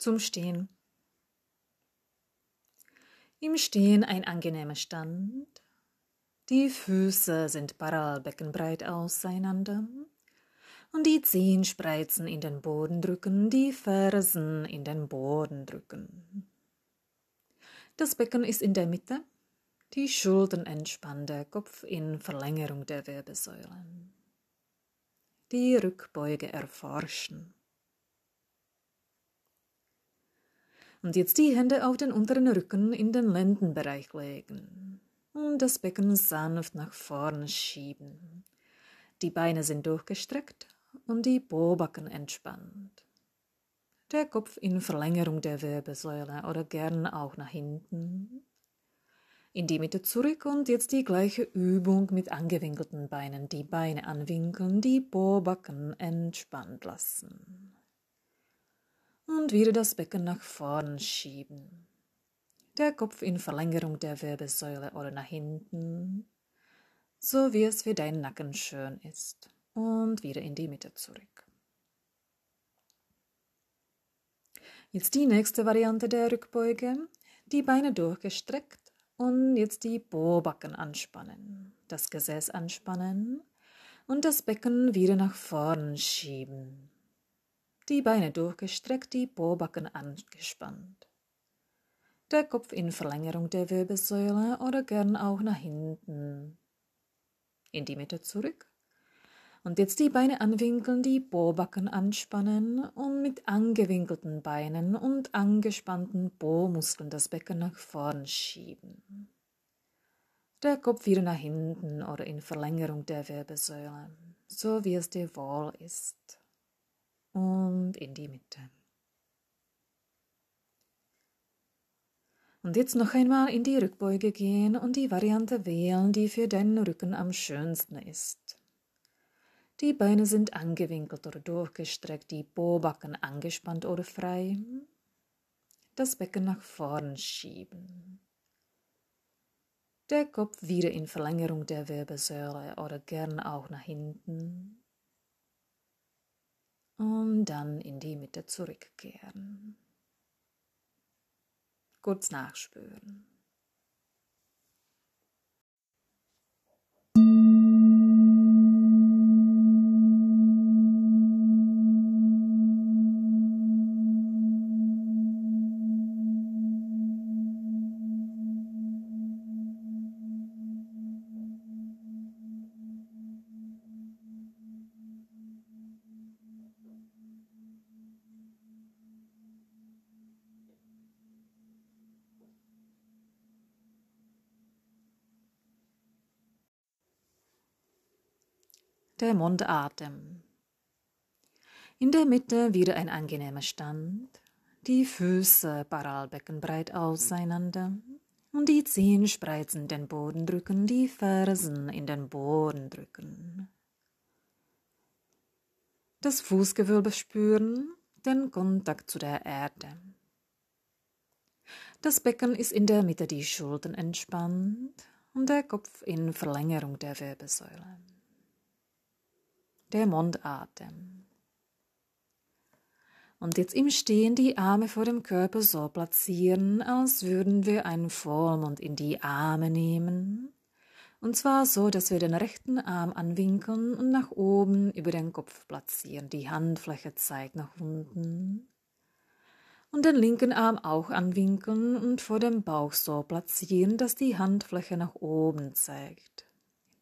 Zum Stehen. Im Stehen ein angenehmer Stand. Die Füße sind parallel beckenbreit auseinander und die Zehenspreizen in den Boden drücken, die Fersen in den Boden drücken. Das Becken ist in der Mitte, die Schultern entspannt, der Kopf in Verlängerung der Wirbelsäule. Die Rückbeuge erforschen. Und jetzt die Hände auf den unteren Rücken in den Lendenbereich legen und das Becken sanft nach vorne schieben. Die Beine sind durchgestreckt und die Bobacken entspannt. Der Kopf in Verlängerung der Wirbelsäule oder gern auch nach hinten. In die Mitte zurück und jetzt die gleiche Übung mit angewinkelten Beinen. Die Beine anwinkeln, die Bobacken entspannt lassen. Und wieder das Becken nach vorn schieben. Der Kopf in Verlängerung der Wirbelsäule oder nach hinten, so wie es für deinen Nacken schön ist und wieder in die Mitte zurück. Jetzt die nächste Variante der Rückbeuge. Die Beine durchgestreckt und jetzt die Bohrbacken anspannen, das Gesäß anspannen und das Becken wieder nach vorn schieben. Die Beine durchgestreckt, die Bohrbacken angespannt. Der Kopf in Verlängerung der Wirbelsäule oder gern auch nach hinten. In die Mitte zurück und jetzt die Beine anwinkeln, die Bohrbacken anspannen und mit angewinkelten Beinen und angespannten Bohrmuskeln das Becken nach vorn schieben. Der Kopf wieder nach hinten oder in Verlängerung der Wirbelsäule, so wie es dir wohl ist. Und in die Mitte. Und jetzt noch einmal in die Rückbeuge gehen und die Variante wählen, die für deinen Rücken am schönsten ist. Die Beine sind angewinkelt oder durchgestreckt, die Bobacken angespannt oder frei. Das Becken nach vorn schieben. Der Kopf wieder in Verlängerung der Wirbelsäule oder gern auch nach hinten. Dann in die Mitte zurückkehren. Kurz nachspüren. Der Mundatem. In der Mitte wieder ein angenehmer Stand, die Füße parallelbeckenbreit auseinander und die Zehenspreizen den Boden drücken, die Fersen in den Boden drücken. Das Fußgewölbe spüren, den Kontakt zu der Erde. Das Becken ist in der Mitte, die Schultern entspannt und der Kopf in Verlängerung der Wirbelsäule der Mundatem. Und jetzt im Stehen die Arme vor dem Körper so platzieren, als würden wir einen Vollmond in die Arme nehmen. Und zwar so, dass wir den rechten Arm anwinkeln und nach oben über den Kopf platzieren. Die Handfläche zeigt nach unten. Und den linken Arm auch anwinkeln und vor dem Bauch so platzieren, dass die Handfläche nach oben zeigt.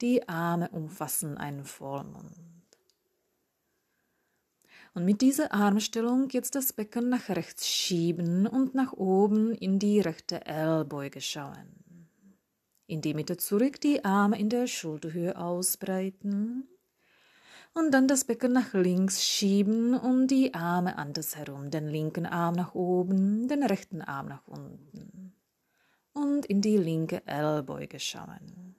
Die Arme umfassen einen Vollmond. Und mit dieser Armstellung jetzt das Becken nach rechts schieben und nach oben in die rechte Ellbeuge schauen. In die Mitte zurück, die Arme in der Schulterhöhe ausbreiten. Und dann das Becken nach links schieben und die Arme andersherum, den linken Arm nach oben, den rechten Arm nach unten. Und in die linke Ellbeuge schauen.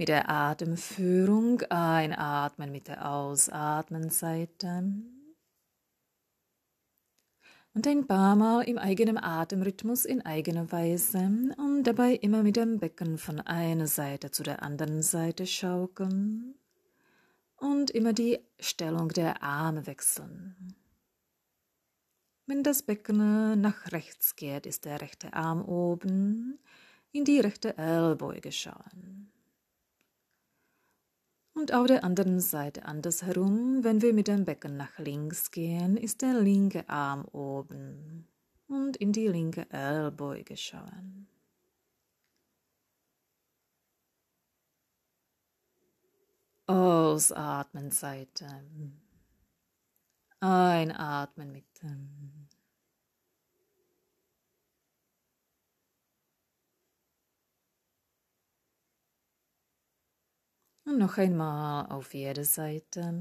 Mit der Atemführung einatmen, mit der Ausatmenseite. Und ein paar Mal im eigenen Atemrhythmus in eigener Weise und dabei immer mit dem Becken von einer Seite zu der anderen Seite schaukeln und immer die Stellung der Arme wechseln. Wenn das Becken nach rechts geht, ist der rechte Arm oben, in die rechte Ellbeuge schauen. Und auf der anderen Seite andersherum, wenn wir mit dem Becken nach links gehen, ist der linke Arm oben und in die linke Ellbeuge schauen. Ausatmen Seite. Einatmen mit Und noch einmal auf jede Seite.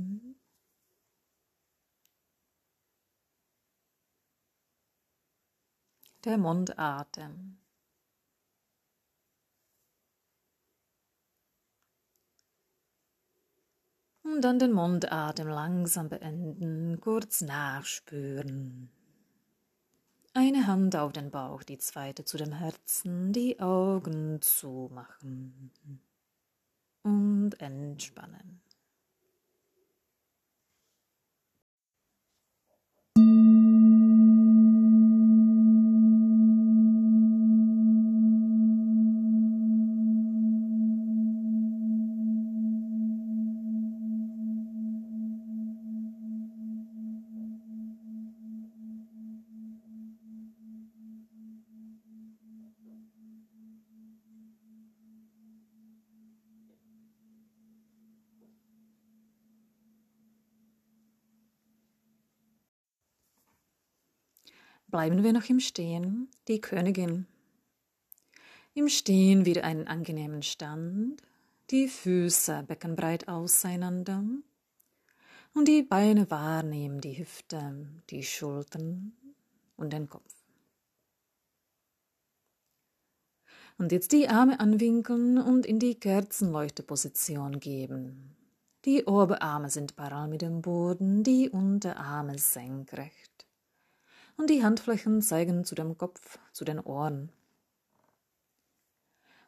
Der Mundatem. Und dann den Mundatem langsam beenden, kurz nachspüren. Eine Hand auf den Bauch, die zweite zu dem Herzen, die Augen zumachen und entspannen. Bleiben wir noch im Stehen, die Königin. Im Stehen wieder einen angenehmen Stand, die Füße beckenbreit auseinander und die Beine wahrnehmen, die Hüfte, die Schultern und den Kopf. Und jetzt die Arme anwinkeln und in die Kerzenleuchteposition geben. Die Oberarme sind parallel mit dem Boden, die Unterarme senkrecht und die Handflächen zeigen zu dem Kopf, zu den Ohren.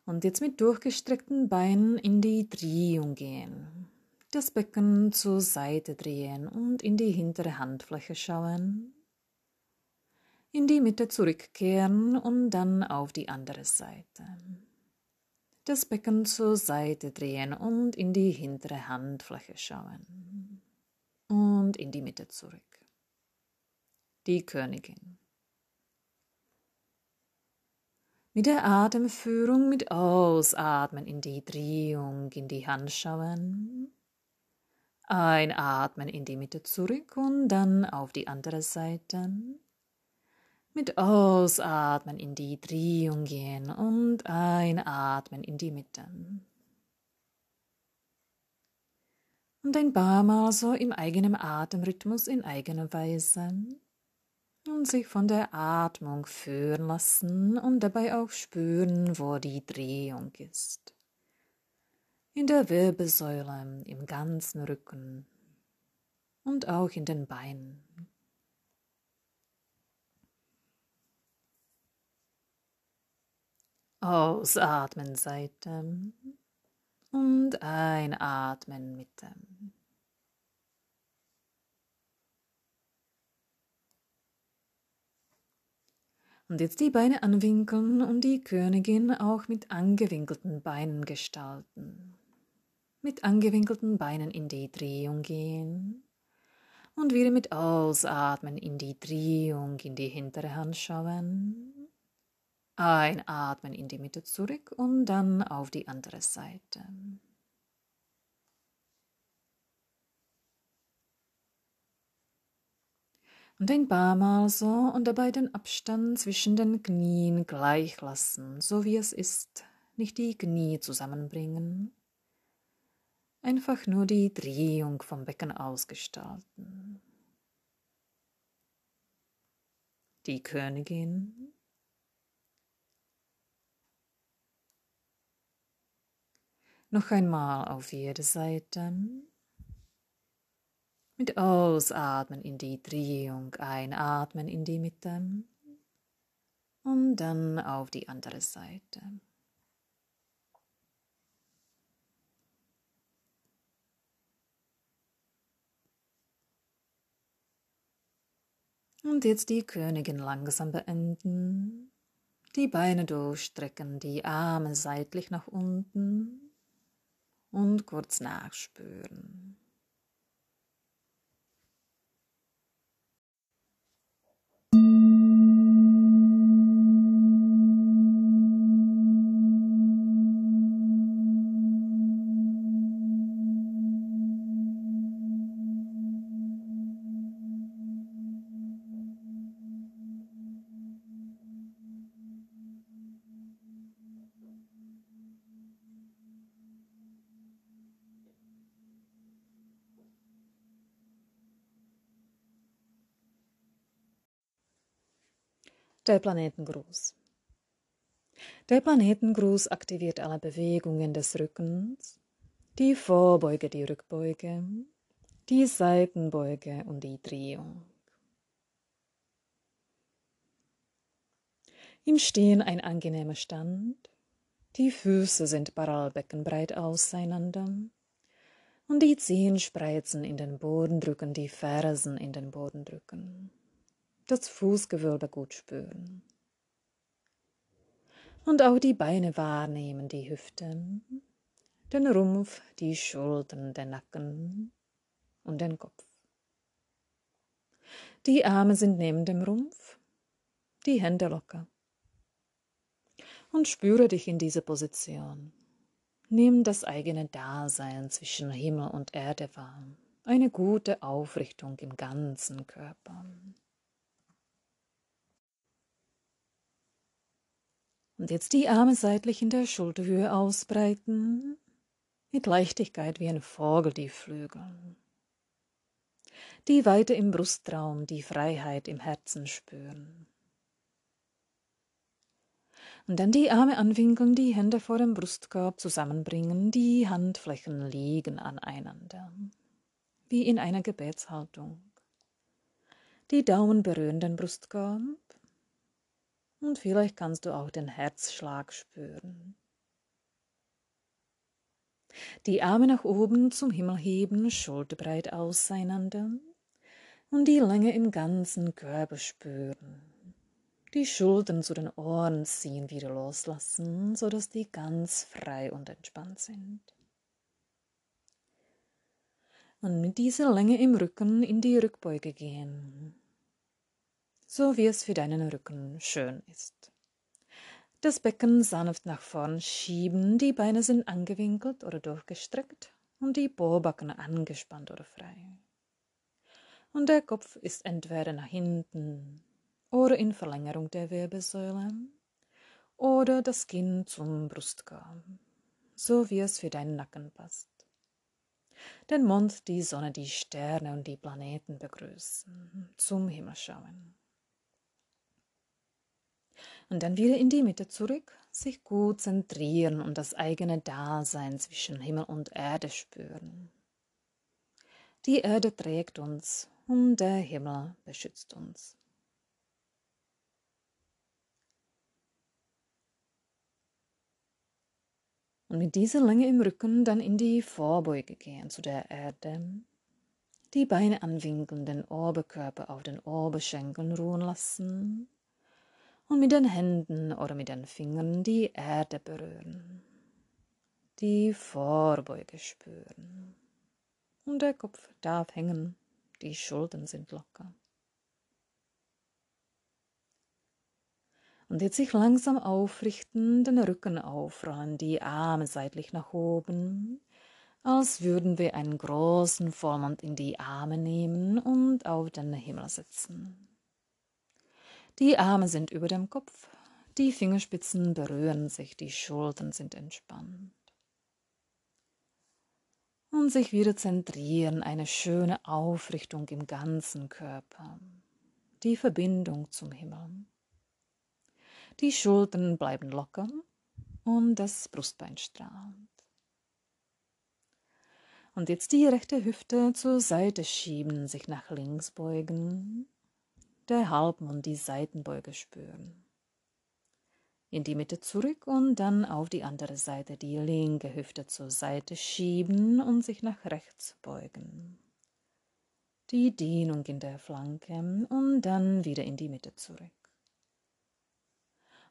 Und jetzt mit durchgestreckten Beinen in die Drehung gehen. Das Becken zur Seite drehen und in die hintere Handfläche schauen. In die Mitte zurückkehren und dann auf die andere Seite. Das Becken zur Seite drehen und in die hintere Handfläche schauen. Und in die Mitte zurück die Königin. Mit der Atemführung, mit Ausatmen in die Drehung, in die Hand schauen. Einatmen in die Mitte zurück und dann auf die andere Seite. Mit Ausatmen in die Drehung gehen und einatmen in die Mitte. Und ein paar Mal so im eigenen Atemrhythmus in eigener Weise und sich von der Atmung führen lassen und dabei auch spüren, wo die Drehung ist. In der Wirbelsäule, im ganzen Rücken und auch in den Beinen. Ausatmen Seite und einatmen Mitte. Und jetzt die Beine anwinkeln und die Königin auch mit angewinkelten Beinen gestalten. Mit angewinkelten Beinen in die Drehung gehen und wieder mit Ausatmen in die Drehung in die hintere Hand schauen. Einatmen in die Mitte zurück und dann auf die andere Seite. Und ein paar Mal so und dabei den Abstand zwischen den Knien gleich lassen, so wie es ist, nicht die Knie zusammenbringen, einfach nur die Drehung vom Becken ausgestalten. Die Königin Noch einmal auf jede Seite. Mit Ausatmen in die Drehung, einatmen in die Mitte und dann auf die andere Seite. Und jetzt die Königin langsam beenden. Die Beine durchstrecken, die Arme seitlich nach unten und kurz nachspüren. Der Planetengruß. Der Planetengruß aktiviert alle Bewegungen des Rückens, die Vorbeuge, die Rückbeuge, die Seitenbeuge und die Drehung. Im Stehen ein angenehmer Stand, die Füße sind parallelbeckenbreit auseinander. Und die Zehen spreizen in den Boden drücken, die Fersen in den Boden drücken das Fußgewölbe gut spüren. Und auch die Beine wahrnehmen, die Hüften, den Rumpf, die Schultern, den Nacken und den Kopf. Die Arme sind neben dem Rumpf, die Hände locker. Und spüre dich in diese Position. Nimm das eigene Dasein zwischen Himmel und Erde wahr. Eine gute Aufrichtung im ganzen Körper. Und jetzt die Arme seitlich in der Schulterhöhe ausbreiten, mit Leichtigkeit wie ein Vogel die Flügel. Die Weite im Brustraum, die Freiheit im Herzen spüren. Und dann die Arme anwinkeln, die Hände vor dem Brustkorb zusammenbringen, die Handflächen liegen aneinander, wie in einer Gebetshaltung. Die Daumen berühren den Brustkorb, und vielleicht kannst du auch den Herzschlag spüren. Die Arme nach oben zum Himmel heben, schulterbreit auseinander und die Länge im ganzen Körper spüren. Die Schultern zu den Ohren ziehen, wieder loslassen, so dass die ganz frei und entspannt sind. Und mit dieser Länge im Rücken in die Rückbeuge gehen so wie es für deinen Rücken schön ist. Das Becken sanft nach vorn schieben, die Beine sind angewinkelt oder durchgestreckt und die Bohrbacken angespannt oder frei. Und der Kopf ist entweder nach hinten oder in Verlängerung der Wirbelsäule oder das Kinn zum Brustkorb, so wie es für deinen Nacken passt. Den Mond, die Sonne, die Sterne und die Planeten begrüßen, zum Himmel schauen und dann wieder in die Mitte zurück, sich gut zentrieren und das eigene Dasein zwischen Himmel und Erde spüren. Die Erde trägt uns und der Himmel beschützt uns. Und mit dieser Länge im Rücken dann in die Vorbeuge gehen zu der Erde. Die Beine anwinkeln, den Oberkörper auf den Oberschenkeln ruhen lassen und mit den Händen oder mit den Fingern die Erde berühren, die Vorbeuge spüren. Und der Kopf darf hängen, die Schultern sind locker. Und jetzt sich langsam aufrichten, den Rücken aufrollen, die Arme seitlich nach oben, als würden wir einen großen Vollmond in die Arme nehmen und auf den Himmel setzen. Die Arme sind über dem Kopf, die Fingerspitzen berühren sich, die Schultern sind entspannt. Und sich wieder zentrieren, eine schöne Aufrichtung im ganzen Körper, die Verbindung zum Himmel. Die Schultern bleiben locker und das Brustbein strahlt. Und jetzt die rechte Hüfte zur Seite schieben, sich nach links beugen der Halbmond die Seitenbeuge spüren. In die Mitte zurück und dann auf die andere Seite die linke Hüfte zur Seite schieben und sich nach rechts beugen. die Dehnung in der Flanke und dann wieder in die Mitte zurück.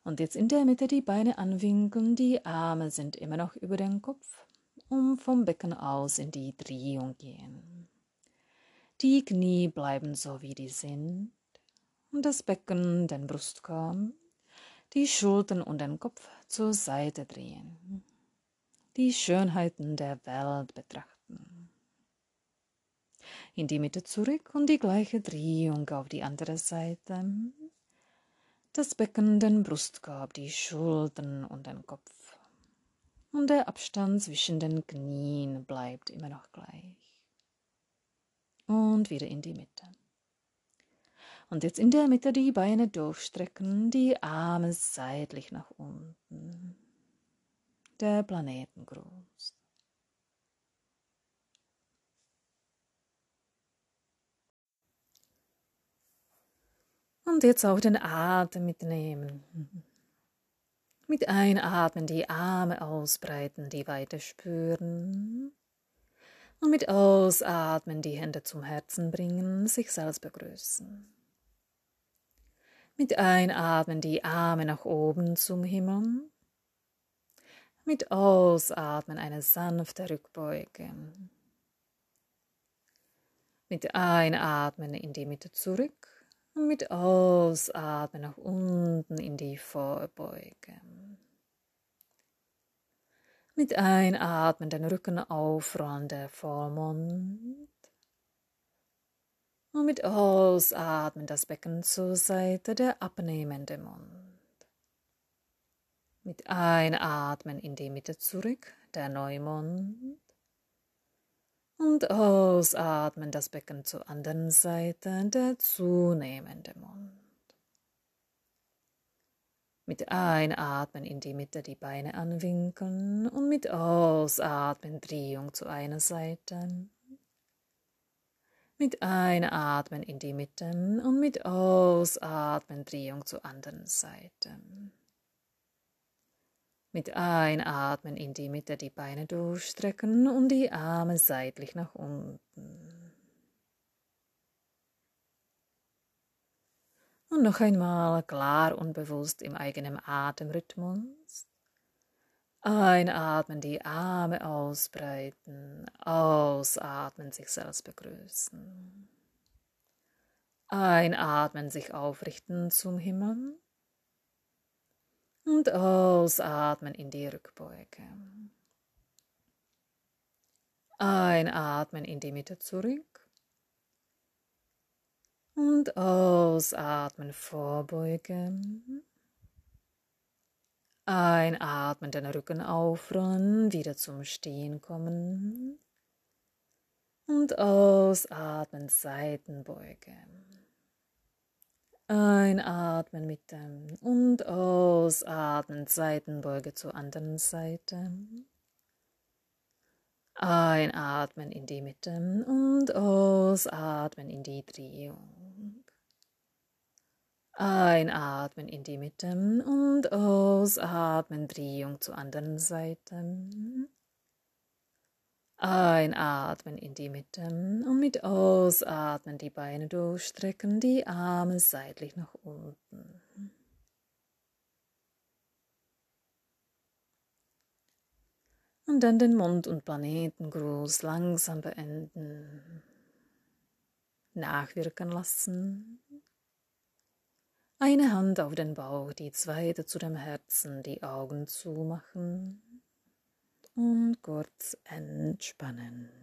Und jetzt in der Mitte die Beine anwinkeln, die Arme sind immer noch über den Kopf und vom Becken aus in die Drehung gehen. Die Knie bleiben so wie die sind und das Becken, den Brustkorb, die Schultern und den Kopf zur Seite drehen. Die Schönheiten der Welt betrachten. In die Mitte zurück und die gleiche Drehung auf die andere Seite das Becken, den Brustkorb, die Schultern und den Kopf. Und der Abstand zwischen den Knien bleibt immer noch gleich. Und wieder in die Mitte. Und jetzt in der Mitte die Beine durchstrecken, die Arme seitlich nach unten. Der Planetengruß. Und jetzt auch den Atem mitnehmen. Mit Einatmen die Arme ausbreiten, die Weite spüren. Und mit Ausatmen die Hände zum Herzen bringen, sich selbst begrüßen. Mit Einatmen die Arme nach oben zum Himmel. Mit Ausatmen eine sanfte Rückbeuge. Mit Einatmen in die Mitte zurück und mit Ausatmen nach unten in die Vorbeuge. Mit Einatmen den Rücken aufrollen, der Vollmond. Und mit Ausatmen das Becken zur Seite, der abnehmende Mund. Mit Einatmen in die Mitte zurück, der Neumond und ausatmen das Becken zur anderen Seite, der zunehmende Mund. Mit Einatmen in die Mitte die Beine anwinkeln und mit Ausatmen Drehung zu einer Seite. Mit Einatmen in die Mitte und mit Ausatmen Drehung zur anderen Seite. Mit Einatmen in die Mitte die Beine durchstrecken und die Arme seitlich nach unten. Und noch einmal klar und bewusst im eigenen Atemrhythmus. Einatmen, die Arme ausbreiten, ausatmen, sich selbst begrüßen. Einatmen, sich aufrichten zum Himmel und ausatmen in die Rückbeuge. Einatmen in die Mitte zurück und ausatmen vorbeugen. Einatmen, den Rücken aufrollen, wieder zum Stehen kommen. Und ausatmen, Seitenbeugen. Einatmen mit dem und ausatmen, Seitenbeuge zur anderen Seite. Einatmen in die Mitte und ausatmen in die Drehung. Einatmen in die Mitte und ausatmen, Drehung zur anderen Seite. Einatmen in die Mitte und mit Ausatmen die Beine durchstrecken, die Arme seitlich nach unten. Und dann den Mund- und Planetengruß langsam beenden. Nachwirken lassen. Eine Hand auf den Bauch, die zweite zu dem Herzen, die Augen zumachen und kurz entspannen.